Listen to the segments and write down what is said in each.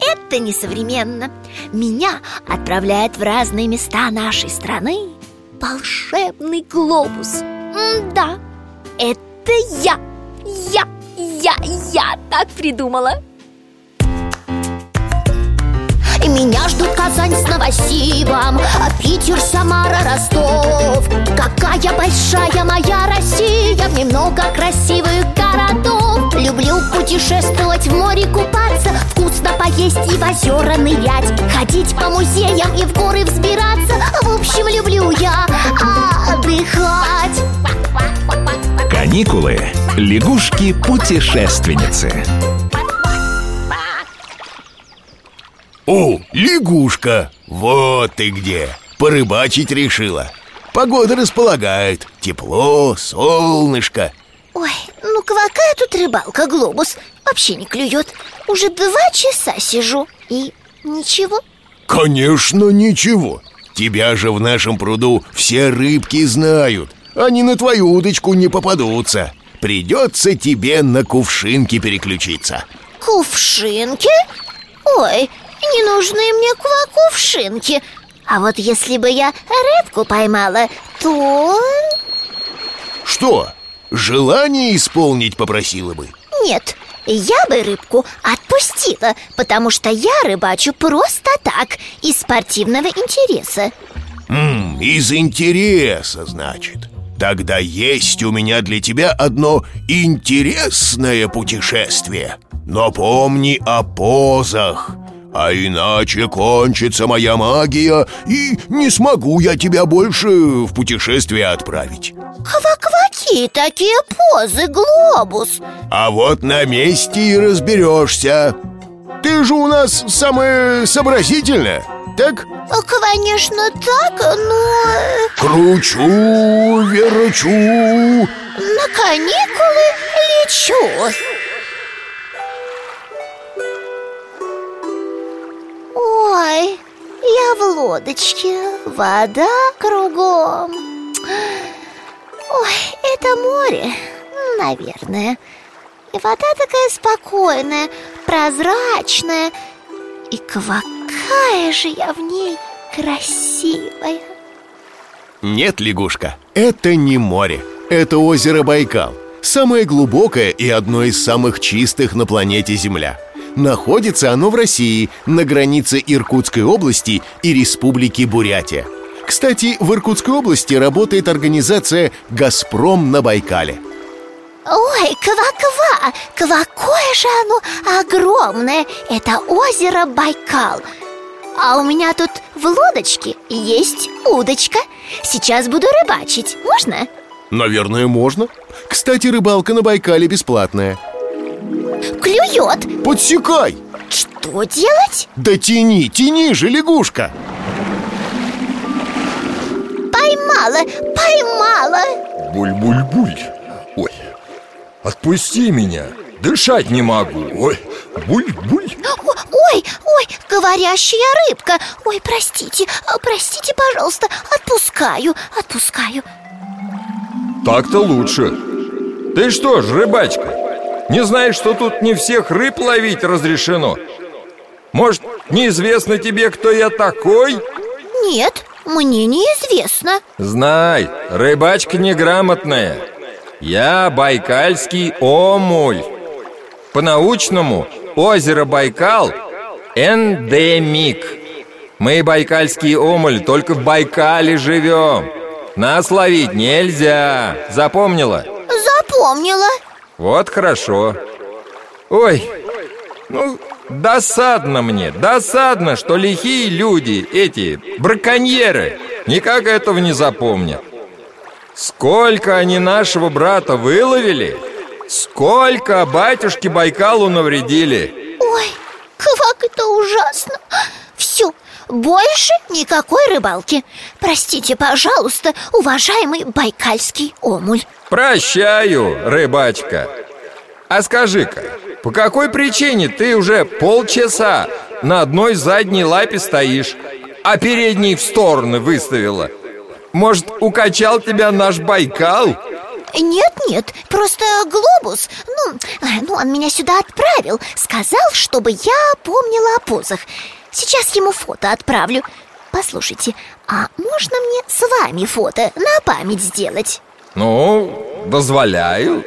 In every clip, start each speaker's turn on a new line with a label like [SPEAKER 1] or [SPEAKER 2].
[SPEAKER 1] это несовременно. Меня отправляет в разные места нашей страны Волшебный глобус. М-да, это я Я, я, я так придумала. И меня ждут Казань с Новосибом Питер, Самара, Ростов. Какая большая моя Россия В ней много красивых городов. Люблю путешествовать, Поесть и в озера нырять Ходить по музеям и в горы взбираться В общем, люблю я отдыхать
[SPEAKER 2] Каникулы. Лягушки-путешественницы.
[SPEAKER 3] О, лягушка! Вот ты где! Порыбачить решила Погода располагает Тепло, солнышко
[SPEAKER 1] Ой, ну какая тут рыбалка, глобус. Вообще не клюет. Уже два часа сижу. И ничего.
[SPEAKER 3] Конечно, ничего. Тебя же в нашем пруду все рыбки знают. Они на твою удочку не попадутся. Придется тебе на кувшинки переключиться.
[SPEAKER 1] Кувшинки? Ой, не нужны мне кувшинки А вот если бы я рыбку поймала, то...
[SPEAKER 3] Что, желание исполнить попросила бы?
[SPEAKER 1] Нет, я бы рыбку отпустила Потому что я рыбачу просто так Из спортивного интереса.
[SPEAKER 3] М, из интереса, значит. Тогда есть у меня для тебя одно интересное путешествие. Но помни о позах А иначе кончится моя магия И не смогу я тебя больше в путешествие отправить.
[SPEAKER 1] Ква-кваки такие позы, глобус.
[SPEAKER 3] А вот на месте и разберешься. Ты же у нас самая сообразительная, так?
[SPEAKER 1] Конечно так, но
[SPEAKER 3] Кручу, верчу.
[SPEAKER 1] на каникулы лечу Ой, я в лодочке, вода кругом. Ой, это море, наверное. И вода такая спокойная, прозрачная. И какая же я в ней красивая.
[SPEAKER 3] Нет, лягушка, это не море Это озеро Байкал. Самое глубокое и одно из самых чистых на планете Земля Находится оно в России, на границе Иркутской области и Республики Бурятия. Кстати, в Иркутской области работает организация «Газпром на Байкале»
[SPEAKER 1] Ой, ква-ква, какое же оно огромное! Это озеро Байкал. А у меня тут в лодочке есть удочка. Сейчас буду рыбачить, можно?
[SPEAKER 3] Наверное, можно. Кстати, рыбалка на Байкале бесплатная
[SPEAKER 1] Клюет.
[SPEAKER 3] Подсекай!
[SPEAKER 1] Что делать?
[SPEAKER 3] Да тяни, тяни же, лягушка!
[SPEAKER 1] Поймала, поймала.
[SPEAKER 4] Буль-буль-буль. Ой, отпусти меня. Дышать не могу. Ой, буль-буль.
[SPEAKER 1] Ой, ой, говорящая рыбка. Ой, простите, а, простите, пожалуйста Отпускаю, отпускаю.
[SPEAKER 4] Так-то лучше. Ты что ж, рыбачка Не знаешь, что тут не всех рыб ловить разрешено? Может, неизвестно тебе, кто я такой?
[SPEAKER 1] Нет, мне неизвестно.
[SPEAKER 4] Знай, рыбачка неграмотная. Я байкальский омуль. По-научному озеро Байкал эндемик. Мы, байкальский омуль, только в Байкале живем. Нас ловить нельзя, запомнила?
[SPEAKER 1] Запомнила
[SPEAKER 4] Вот хорошо. Ой, ну, досадно мне, досадно, что лихие люди, эти, браконьеры Никак этого не запомнят. Сколько они нашего брата выловили Сколько батюшке Байкалу навредили.
[SPEAKER 1] Ой, как это ужасно больше никакой рыбалки. Простите, пожалуйста, уважаемый байкальский омуль.
[SPEAKER 4] Прощаю, рыбачка. А скажи-ка, по какой причине ты уже полчаса на одной задней лапе стоишь, а передней в стороны выставила? Может, укачал тебя наш Байкал?
[SPEAKER 1] Нет, нет, просто глобус. Ну, ну он меня сюда отправил. Сказал, чтобы я помнила о позах Сейчас ему фото отправлю Послушайте, а можно мне с вами фото на память сделать?
[SPEAKER 4] Ну, дозволяю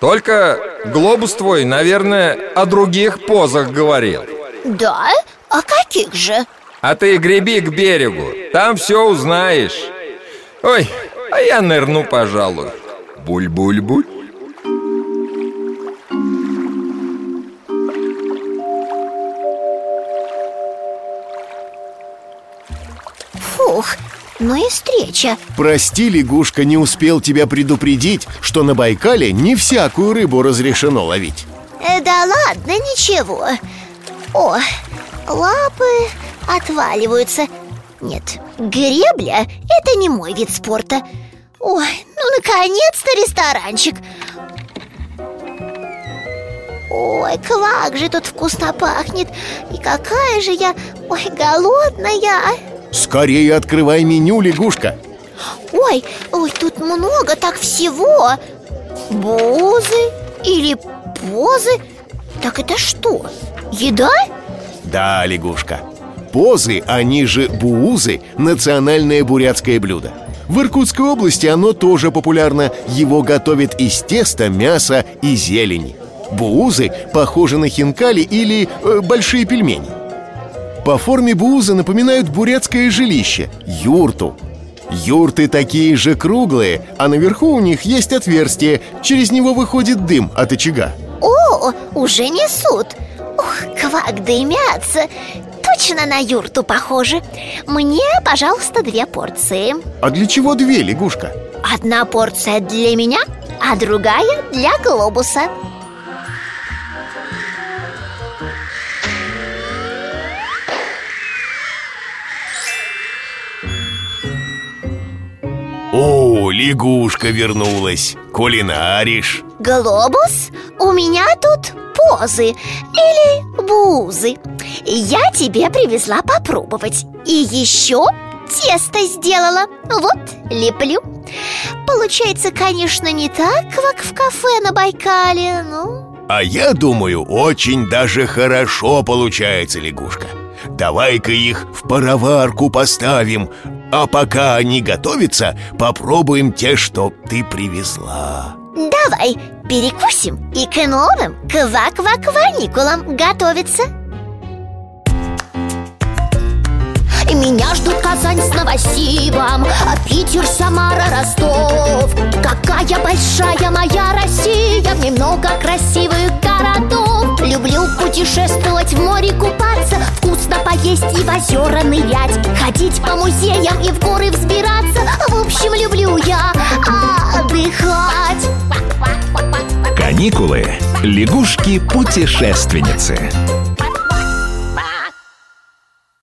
[SPEAKER 4] Только глобус твой, наверное, о других позах говорил
[SPEAKER 1] Да? А каких же?
[SPEAKER 4] А ты греби к берегу, там все узнаешь Ой, а я нырну, пожалуй Буль-буль-буль
[SPEAKER 1] Фух, ну и встреча.
[SPEAKER 3] Прости, лягушка, не успел тебя предупредить, что на Байкале не всякую рыбу разрешено ловить.
[SPEAKER 1] Э, Да ладно, ничего. О, лапы отваливаются. Нет, гребля – это не мой вид спорта. Ой, ну наконец-то ресторанчик. Ой, как же тут вкусно пахнет. И какая же я, ой, голодная
[SPEAKER 3] Скорее открывай меню, лягушка.
[SPEAKER 1] Ой, ой, тут много так всего. Бузы или позы? Так это что, еда?
[SPEAKER 3] Да, лягушка. Позы, они же буузы, национальное бурятское блюдо. В Иркутской области оно тоже популярно. Его готовят из теста, мяса и зелени. Буузы похожи на хинкали или э, большие пельмени По форме буузы напоминают бурятское жилище – юрту. Юрты такие же круглые, а наверху у них есть отверстие. Через него выходит дым от очага.
[SPEAKER 1] О, уже несут. Ух, квак дымятся Точно на юрту похоже Мне, пожалуйста, две порции.
[SPEAKER 3] А для чего две, лягушка?
[SPEAKER 1] Одна порция для меня, а другая для глобуса
[SPEAKER 3] О, лягушка вернулась. Кулинаришь?
[SPEAKER 1] Глобус? У меня тут позы или бузы. Я тебе привезла попробовать. И еще тесто сделала. Вот, леплю. Получается, конечно, не так, как в кафе на Байкале, но...
[SPEAKER 3] А я думаю, очень даже хорошо получается, лягушка. Давай-ка их в пароварку поставим А пока они готовятся, попробуем те, что ты привезла.
[SPEAKER 1] Давай перекусим и к новым ква-ква-кваникулам готовиться. Меня ждут Казань с Новосибом а Питер, Самара, Ростов. Какая большая моя Россия В ней много красивых городов. Люблю путешествовать, в море купаться Вкусно поесть и в озера нырять Ходить по музеям и в горы взбираться В общем, люблю я отдыхать
[SPEAKER 2] Каникулы. Лягушки-путешественницы.